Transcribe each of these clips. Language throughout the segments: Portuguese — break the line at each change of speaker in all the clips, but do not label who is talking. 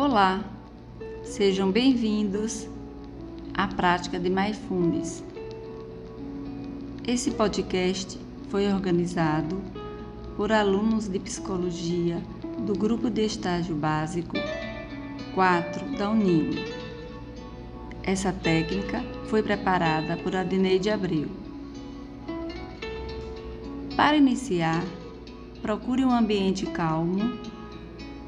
Olá, sejam bem-vindos à prática de Mindfulness. Esse podcast foi organizado por alunos de psicologia do grupo de estágio básico 4 da Unimo. Essa técnica foi preparada por Adneide Abreu. Para iniciar, procure um ambiente calmo,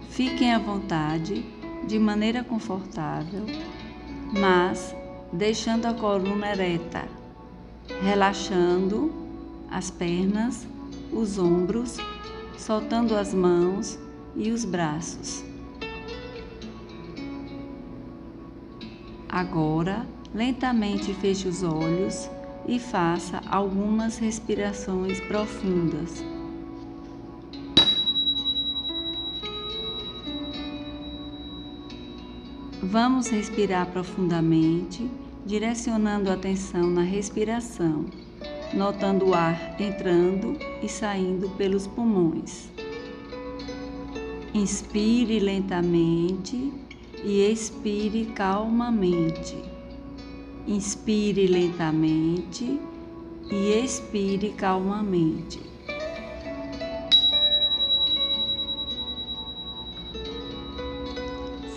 fiquem à vontade, de maneira confortável, mas deixando a coluna ereta, relaxando as pernas, os ombros, soltando as mãos e os braços. Agora, lentamente feche os olhos e faça algumas respirações profundas. Vamos respirar profundamente, direcionando a atenção na respiração, notando o ar entrando e saindo pelos pulmões. Inspire lentamente e expire calmamente. Inspire lentamente e expire calmamente.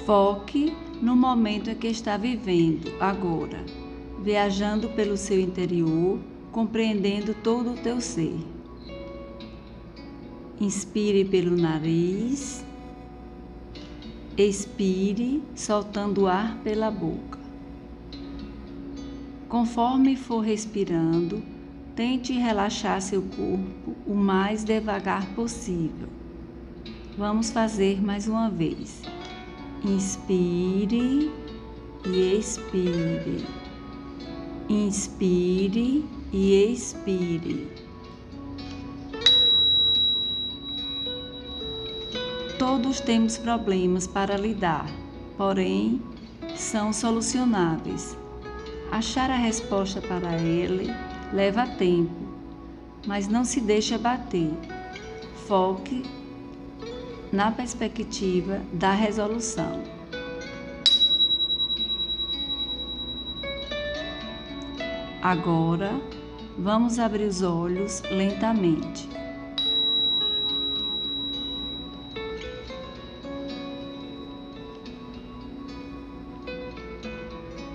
Foque no momento em que está vivendo agora, viajando pelo seu interior, compreendendo todo o teu ser. Inspire pelo nariz Expire, soltando o ar pela boca. Conforme for respirando, tente relaxar seu corpo o mais devagar possível. Vamos fazer mais uma vez. Inspire e expire. Inspire e expire. Todos temos problemas para lidar, porém são solucionáveis. Achar a resposta para ele leva tempo, mas não se deixe abater. Foque na perspectiva da resolução. Agora, vamos abrir os olhos lentamente.